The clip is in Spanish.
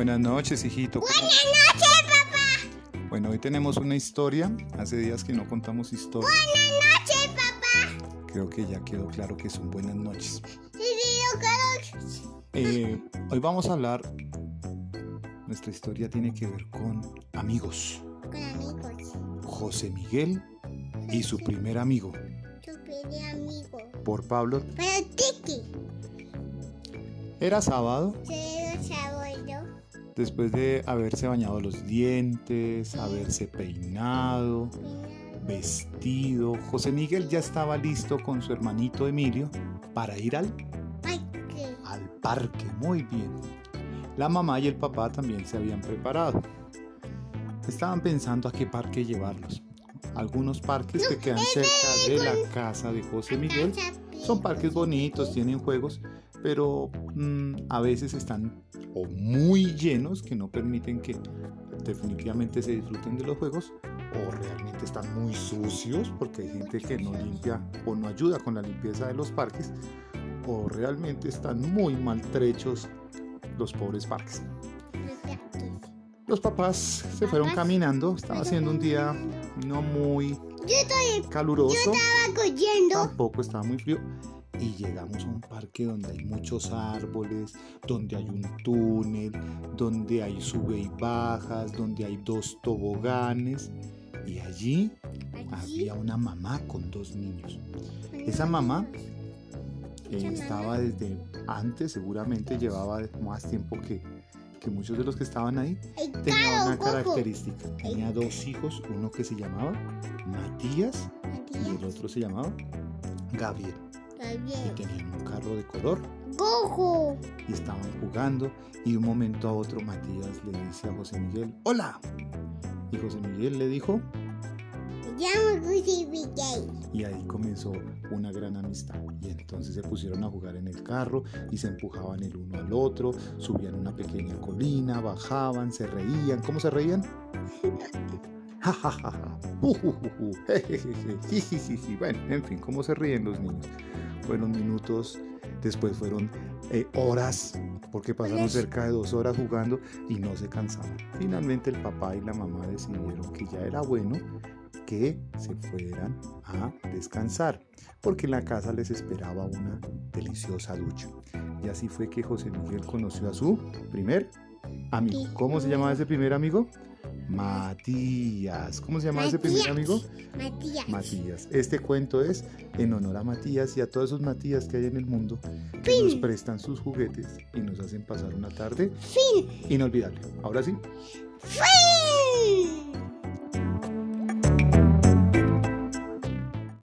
Buenas noches, hijito. ¿Cómo- Buenas noches, papá. Bueno, hoy tenemos una historia. Hace días que no contamos historia. Buenas noches, papá. Creo que ya quedó claro que son buenas noches. Sí, sí, yo Eh, hoy vamos a hablar. Nuestra historia tiene que ver con amigos. Con amigos. José Miguel y su primer amigo. Yo pedí amigo. Por Pablo. Pero Tiki. Era sábado, Se los abuelo. Después de haberse bañado los dientes, haberse peinado, vestido. José Miguel ya estaba listo con su hermanito Emilio para ir al Ay, ¿qué? al parque, muy bien. La mamá y el papá también se habían preparado. Estaban pensando a qué parque llevarlos. Algunos parques que quedan cerca de la casa de José Miguel son parques bonitos, tienen juegos, pero mm, a veces están o muy llenos que no permiten que definitivamente se disfruten de los juegos o realmente están muy sucios porque hay gente que no limpia o no ayuda con la limpieza de los parques o realmente están muy maltrechos los pobres parques. Los papás se fueron caminando, estaba haciendo un día no muy caluroso, tampoco estaba muy frío y llegamos a un parque donde hay muchos árboles, donde hay un túnel, donde hay sube y bajas, donde hay dos toboganes. Y allí había una mamá con dos niños. Esa mamá eh, estaba desde antes, seguramente llevaba más tiempo que, que muchos de los que estaban ahí. Tenía una característica, tenía dos hijos, uno que se llamaba Matías. y el otro se llamaba Gabriel. Está Y tenían un carro de color Cojo. y estaban jugando y de un momento a otro Matías le dice a José Miguel, hola. Y José Miguel le dijo Me llamo Gucci Miguel. y ahí comenzó una gran amistad. Y entonces se pusieron a jugar en el carro y se empujaban el uno al otro, subían una pequeña colina, bajaban, se reían. ¿Cómo se reían? Bueno, en fin, ¿cómo se ríen los niños? Fueron minutos, después fueron eh, horas, porque pasaron cerca de dos horas jugando y no se cansaban. Finalmente el papá y la mamá decidieron que ya era bueno que se fueran a descansar, porque en la casa les esperaba una deliciosa ducha. Y así fue que José Miguel conoció a su primer amigo. ¿Cómo se llamaba ese primer amigo? Matías. ¿Cómo se llamaba ese primer amigo? Matías. Matías. Este cuento es en honor a Matías y a todos esos Matías que hay en el mundo que nos prestan sus juguetes y nos hacen pasar una tarde Fin. inolvidable. Ahora sí. Fin.